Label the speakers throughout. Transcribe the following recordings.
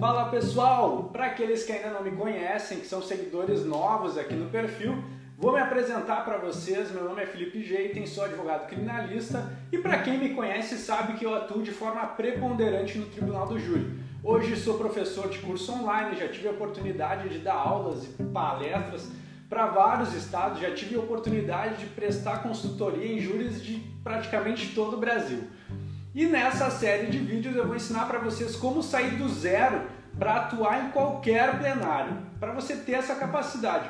Speaker 1: Fala pessoal! Para aqueles que ainda não me conhecem, que são seguidores novos aqui no perfil, vou me apresentar para vocês. Meu nome é Felipe Jeiten, sou advogado criminalista e para quem me conhece sabe que eu atuo de forma preponderante no Tribunal do Júri. Hoje sou professor de curso online, já tive a oportunidade de dar aulas e palestras para vários estados, já tive a oportunidade de prestar consultoria em júris de praticamente todo o Brasil. E nessa série de vídeos eu vou ensinar para vocês como sair do zero para atuar em qualquer plenário, para você ter essa capacidade.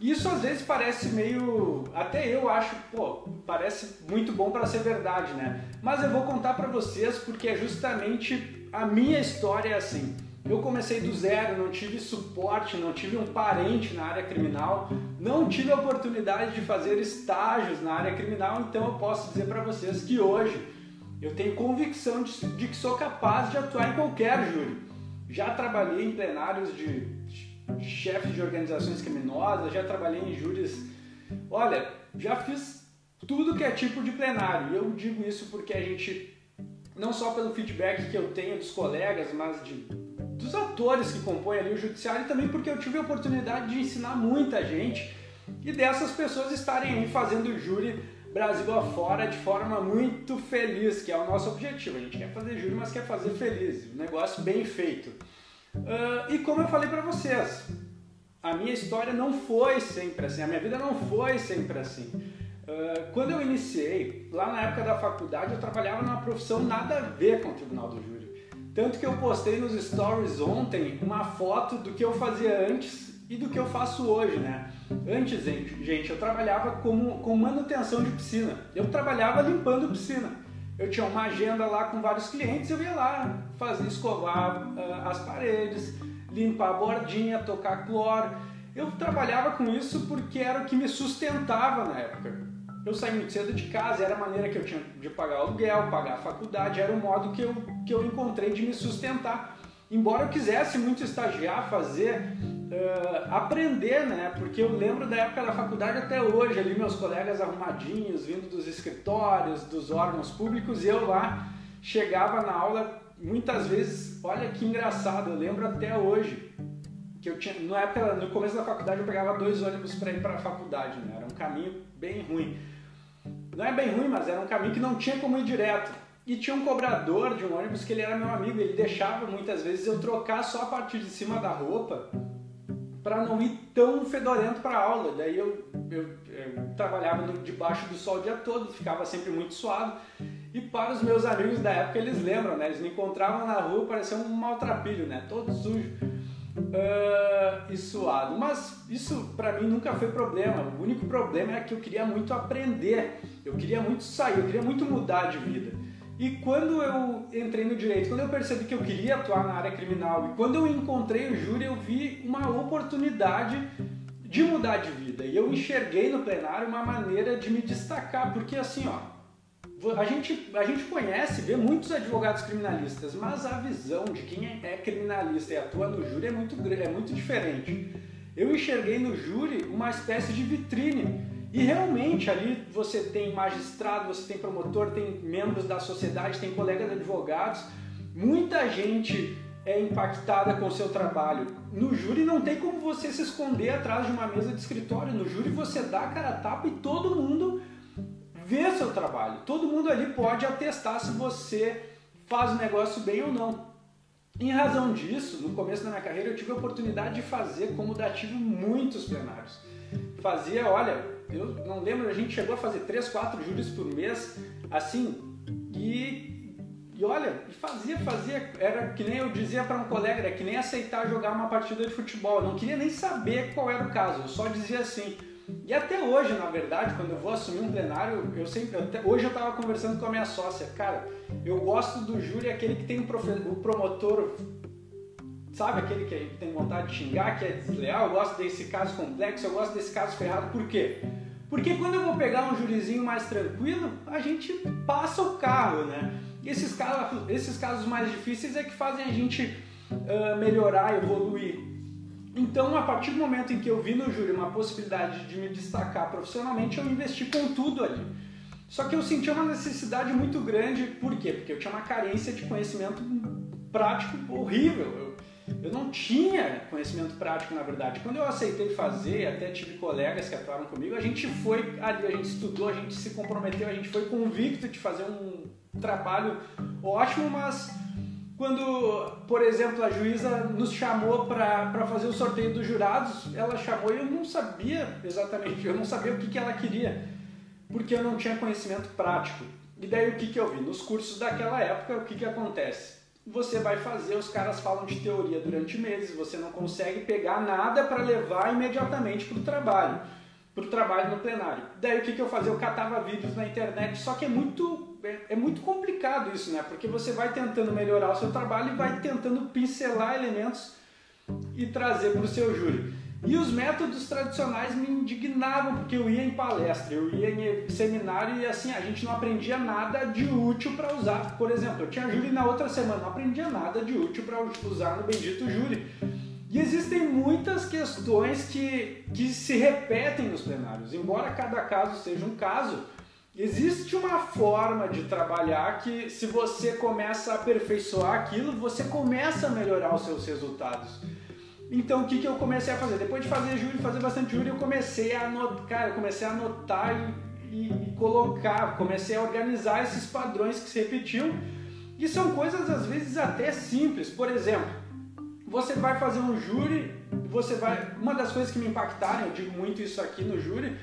Speaker 1: Isso às vezes parece meio, até eu acho, pô, parece muito bom para ser verdade, né? Mas eu vou contar para vocês porque é justamente a minha história assim. Eu comecei do zero, não tive suporte, não tive um parente na área criminal, não tive a oportunidade de fazer estágios na área criminal, então eu posso dizer para vocês que hoje eu tenho convicção de, de, que sou capaz de atuar em qualquer júri. Já trabalhei em plenários de, de chefes de organizações criminosas, já trabalhei em júris. Olha, já fiz tudo que é tipo de plenário. Eu digo isso porque a gente, não só pelo feedback que eu tenho dos colegas, mas de, dos atores que compõem ali o judiciário, e também porque eu tive a oportunidade de ensinar muita gente e dessas pessoas estarem aí fazendo júri Brasil afora de forma muito feliz, que é o nosso objetivo. A gente quer fazer júri, mas quer fazer feliz, um negócio bem feito. Uh, e como eu falei para vocês, a minha história não foi sempre assim, a minha vida não foi sempre assim. Uh, quando eu iniciei, lá na época da faculdade, eu trabalhava numa profissão nada a ver com o Tribunal do Júri. Tanto que eu postei nos stories ontem uma foto do que eu fazia antes e do que eu faço hoje, né? Antes, gente, eu trabalhava como, com manutenção de piscina. Eu trabalhava limpando piscina. Eu tinha uma agenda lá com vários clientes, eu ia lá fazer escovar uh, as paredes, limpar a bordinha, tocar cloro. Eu trabalhava com isso porque era o que me sustentava na época. Eu saí muito cedo de casa, era a maneira que eu tinha de pagar aluguel, pagar a faculdade, era o modo que eu, que eu encontrei de me sustentar. Embora eu quisesse muito estagiar, fazer uh, aprender, né? Porque eu lembro da época da faculdade até hoje, ali meus colegas arrumadinhos, vindo dos escritórios, dos órgãos públicos, e eu lá chegava na aula muitas vezes, olha que engraçado, eu lembro até hoje que eu tinha, na época, no começo da faculdade eu pegava dois ônibus para ir para a faculdade, né? Era um caminho bem ruim. Não é bem ruim, mas era um caminho que não tinha como ir direto. E tinha um cobrador de um ônibus que ele era meu amigo, ele deixava muitas vezes eu trocar só a partir de cima da roupa para não ir tão fedorento para aula. Daí eu, eu, eu trabalhava no, debaixo do sol o dia todo, ficava sempre muito suado. E para os meus amigos da época, eles lembram, né? Eles me encontravam na rua, parecia um maltrapilho, né? Todo sujo uh, e suado. Mas isso para mim nunca foi problema. O único problema é que eu queria muito aprender, eu queria muito sair, eu queria muito mudar de vida. E quando eu entrei no direito, quando eu percebi que eu queria atuar na área criminal e quando eu encontrei o júri, eu vi uma oportunidade de mudar de vida. E eu enxerguei no plenário uma maneira de me destacar, porque assim, ó, a gente, a gente conhece, vê muitos advogados criminalistas, mas a visão de quem é criminalista e atua no júri é muito, é muito diferente. Eu enxerguei no júri uma espécie de vitrine e realmente ali você tem magistrado, você tem promotor, tem membros da sociedade, tem colegas advogados, muita gente é impactada com o seu trabalho. No júri não tem como você se esconder atrás de uma mesa de escritório. No júri você dá a cara a tapa e todo mundo vê seu trabalho. Todo mundo ali pode atestar se você faz o negócio bem ou não. Em razão disso, no começo da minha carreira eu tive a oportunidade de fazer como dativo muitos plenários. Fazia, olha, eu não lembro, a gente chegou a fazer 3, 4 júris por mês, assim, e, e olha, fazia, fazia, era que nem eu dizia para um colega, era que nem aceitar jogar uma partida de futebol, eu não queria nem saber qual era o caso, eu só dizia assim. E até hoje, na verdade, quando eu vou assumir um plenário, eu sempre, até, hoje eu estava conversando com a minha sócia, cara, eu gosto do júri aquele que tem o promotor sabe aquele que tem vontade de xingar, que é desleal, eu gosto desse caso complexo, eu gosto desse caso ferrado, por quê? Porque quando eu vou pegar um jurizinho mais tranquilo, a gente passa o carro, né? Esses casos, esses casos mais difíceis é que fazem a gente uh, melhorar, evoluir. Então, a partir do momento em que eu vi no júri uma possibilidade de me destacar profissionalmente, eu investi com tudo ali. Só que eu senti uma necessidade muito grande, por quê? Porque eu tinha uma carência de conhecimento prático horrível. Eu, Eu não tinha conhecimento prático, na verdade. Quando eu aceitei fazer, até tive colegas que atuaram comigo, a gente foi ali, a gente estudou, a gente se comprometeu, a gente foi convicto de fazer um trabalho ótimo, mas quando, por exemplo, a juíza nos chamou para fazer o sorteio dos jurados, ela chamou e eu não sabia exatamente, eu não sabia o que, que ela queria, porque eu não tinha conhecimento prático. E daí o que, que eu vi? Nos cursos daquela época, o que, que acontece? Você vai fazer, os caras falam de teoria durante meses, você não consegue pegar nada para levar imediatamente para o trabalho, para o trabalho no plenário. Daí o que, que eu fazia? Eu catava vídeos na internet, só que é muito é, é, muito complicado isso, né? Porque você vai tentando melhorar o seu trabalho e vai tentando pincelar elementos e trazer para o seu júri. E os métodos tradicionais me indignavam, porque eu ia em palestra, eu ia em seminário e assim, a gente não aprendia nada de útil para usar. Por exemplo, eu tinha júri na outra semana, não aprendia nada de útil para usar no bendito júri. E existem muitas questões que, que se repetem nos plenários, embora cada caso seja um caso Existe uma forma de trabalhar que, se você começa a aperfeiçoar aquilo, você começa a melhorar os seus resultados. Então, o que, que eu comecei a fazer? Depois de fazer júri, fazer bastante júri, eu comecei a anotar, cara, eu comecei a anotar e, e, e colocar, comecei a organizar esses padrões que se repetiam. E são coisas, às vezes, até simples. Por exemplo, você vai fazer um júri, você vai. Uma das coisas que me impactaram, eu digo muito isso aqui no júri,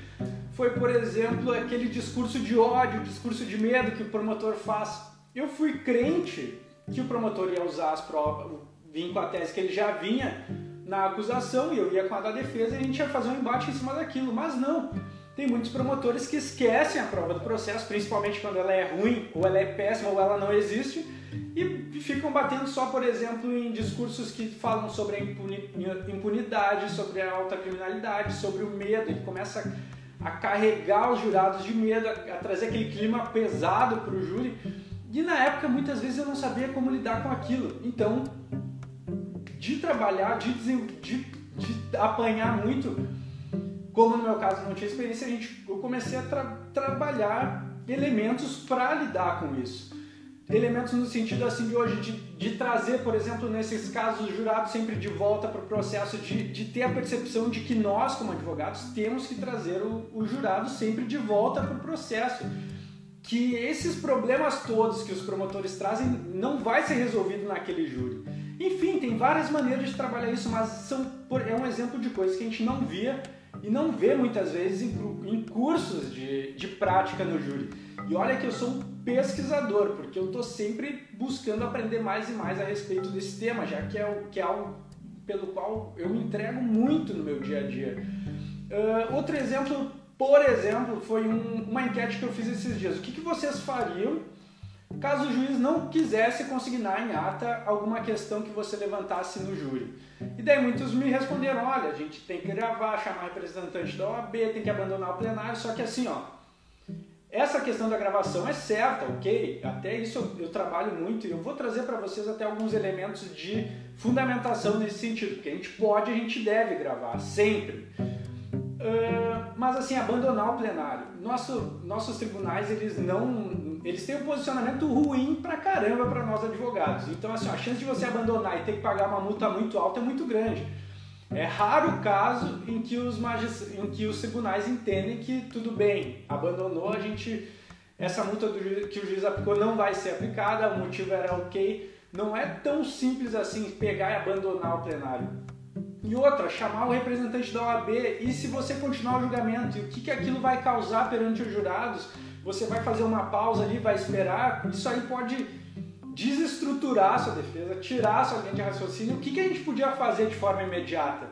Speaker 1: foi, por exemplo, aquele discurso de ódio, discurso de medo que o promotor faz. Eu fui crente que o promotor ia usar as provas, vim com a tese que ele já vinha na acusação e eu ia com a da defesa e a gente ia fazer um embate em cima daquilo, mas não. Tem muitos promotores que esquecem a prova do processo, principalmente quando ela é ruim, ou ela é péssima, ou ela não existe, e ficam batendo só, por exemplo, em discursos que falam sobre a impunidade, sobre a alta criminalidade, sobre o medo, e começa a carregar os jurados de medo, a, trazer aquele clima pesado para o júri. E na época, muitas vezes eu não sabia como lidar com aquilo. Então, de trabalhar, de, de, de apanhar muito, como no meu caso não tinha experiência, a gente, eu comecei a tra trabalhar elementos para lidar com isso elementos no sentido assim de hoje de, de trazer, por exemplo, nesses casos o jurado sempre de volta para o processo de, de ter a percepção de que nós, como advogados, temos que trazer o, o jurado sempre de volta para o processo. Que esses problemas todos que os promotores trazem não vai ser resolvido naquele júri. Enfim, tem várias maneiras de trabalhar isso, mas são, é um exemplo de coisas que a gente não via e não vê muitas vezes em, em cursos de, de prática no júri. E olha que eu sou um pesquisador, porque eu estou sempre buscando aprender mais e mais a respeito desse tema, já que é, o, que é algo pelo qual eu me entrego muito no meu dia a dia. Uh, outro exemplo, por exemplo, foi um, uma enquete que eu fiz esses dias. O que, que vocês fariam caso o juiz não quisesse consignar em ata alguma questão que você levantasse no júri? E daí muitos me responderam, olha, a gente tem que gravar, chamar representante da OAB, tem que abandonar o plenário, só que assim, ó, essa questão da gravação é certa, ok? Até isso eu, eu trabalho muito e eu vou trazer para vocês até alguns elementos de fundamentação nesse sentido, porque a gente pode, a gente deve gravar, sempre. Uh, mas assim, abandonar o plenário. Nosso, nossos tribunais, eles não. Eles têm um posicionamento ruim pra caramba para nós advogados. Então, assim, a chance de você abandonar e ter que pagar uma multa muito alta é muito grande. É raro o caso em que os, magis... em que os tribunais entendem que tudo bem, abandonou, a gente essa multa que o juiz aplicou não vai ser aplicada, o motivo era ok. Não é tão simples assim pegar e abandonar o plenário. E outra, chamar o representante da OAB e se você continuar o julgamento, e o que, que aquilo vai causar perante os jurados? Você vai fazer uma pausa ali, vai esperar? Isso aí pode desestruturar a sua defesa, tirar a sua linha de raciocínio, o que, que a gente podia fazer de forma imediata?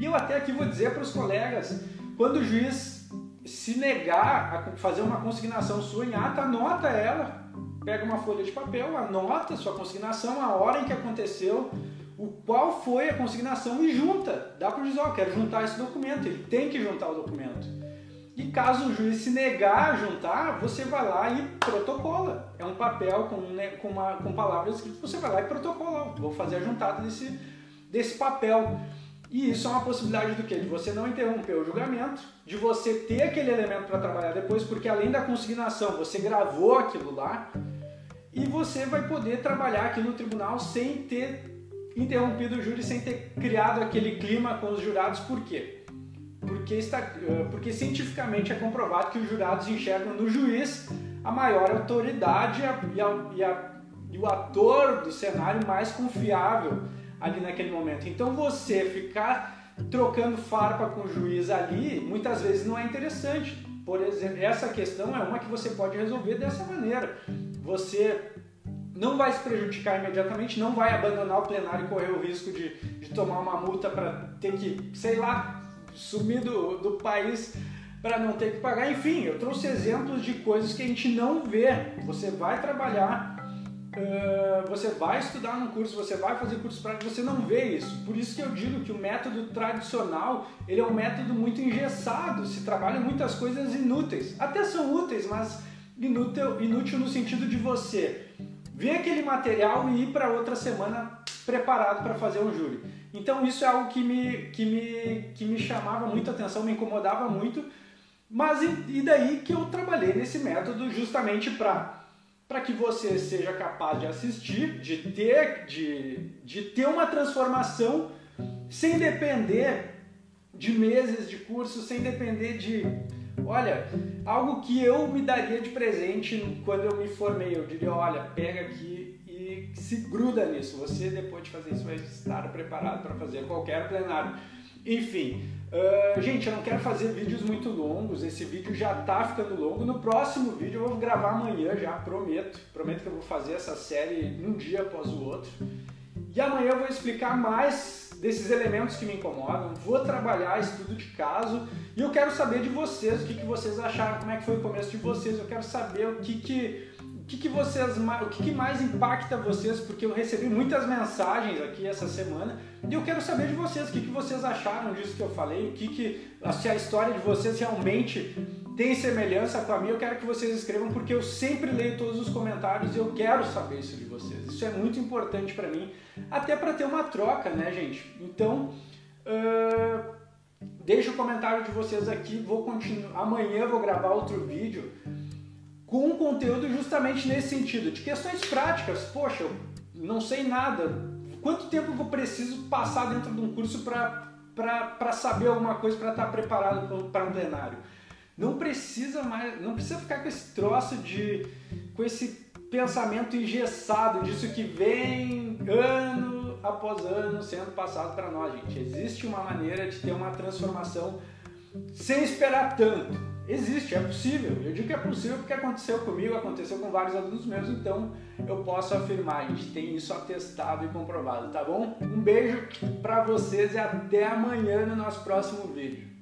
Speaker 1: E eu até aqui vou dizer para os colegas, quando o juiz se negar a fazer uma consignação sua em ata, anota ela, pega uma folha de papel, anota sua consignação, a hora em que aconteceu, o qual foi a consignação e junta. Dá para o juiz, ó, quero juntar esse documento, ele tem que juntar o documento. E caso o juiz se negar a juntar, você vai lá e protocola. É um papel com, né, com, uma, com palavras escritas, você vai lá e protocola. Vou fazer a juntada desse, desse papel. E isso é uma possibilidade do quê? De você não interromper o julgamento, de você ter aquele elemento para trabalhar depois, porque além da consignação, você gravou aquilo lá e você vai poder trabalhar aqui no tribunal sem ter interrompido o júri sem ter criado aquele clima com os jurados. Por quê? Porque, está, eh, porque cientificamente é comprovado que os jurados enxergam no juiz a maior autoridade e, a, e, a, e, o ator do cenário mais confiável ali naquele momento. Então você ficar trocando farpa com o juiz ali, muitas vezes não é interessante. Por exemplo, essa questão é uma que você pode resolver dessa maneira. Você não vai se prejudicar imediatamente, não vai abandonar o plenário e correr o risco de, de tomar uma multa para ter que, sei lá, sumir do, do país para não ter que pagar. Enfim, eu trouxe exemplos de coisas que a gente não vê. Você vai trabalhar, uh, você vai estudar no curso, você vai fazer curso prático, você não vê isso. Por isso que eu digo que o método tradicional ele é um método muito engessado. Se trabalha muitas coisas inúteis. Até são úteis, mas inútil, inútil no sentido de você ver aquele material e ir para outra semana preparado para fazer um júri. Então isso é algo que me, que me, que me chamava muito atenção, me incomodava muito, mas e, e daí que eu trabalhei nesse método justamente para para que você seja capaz de assistir, de ter, de, de ter uma transformação sem depender de meses de curso, sem depender de Olha, algo que eu me daria de presente quando eu me formei, eu diria, olha, pega aqui se gruda nisso. Você depois de fazer isso vai estar preparado para fazer qualquer plenário. Enfim, uh, gente, eu não quero fazer vídeos muito longos. Esse vídeo já está ficando longo. No próximo vídeo eu vou gravar amanhã já, prometo. Prometo que eu vou fazer essa série um dia após o outro. E amanhã eu vou explicar mais desses elementos que me incomodam, vou trabalhar estudo de caso e eu quero saber de vocês, o que, que vocês acharam, como é que foi o começo de vocês, eu quero saber o que que, que, que vocês, o que, que mais impacta vocês, porque eu recebi muitas mensagens aqui essa semana e eu quero saber de vocês, o que, que vocês acharam disso que eu falei, o que que, se a história de vocês realmente tem semelhança com a minha, eu quero que vocês escrevam porque eu sempre leio todos os comentários e eu quero saber isso de vocês. Isso é muito importante para mim, até para ter uma troca, né, gente? Então, uh, deixa o comentário de vocês aqui. Vou continuar. Amanhã vou gravar outro vídeo com um conteúdo justamente nesse sentido, de questões práticas. Poxa, eu não sei nada. Quanto tempo eu preciso passar dentro de um curso para saber alguma coisa, para estar preparado para um plenário? Não precisa mais, não precisa ficar com esse troço de com esse pensamento engessado disso que vem ano após ano sendo passado para nós, gente. Existe uma maneira de ter uma transformação sem esperar tanto. Existe, é possível. Eu digo que é possível porque aconteceu comigo, aconteceu com vários alunos meus, então eu posso afirmar, a gente tem isso atestado e comprovado, tá bom? Um beijo para vocês e até amanhã no nosso próximo vídeo.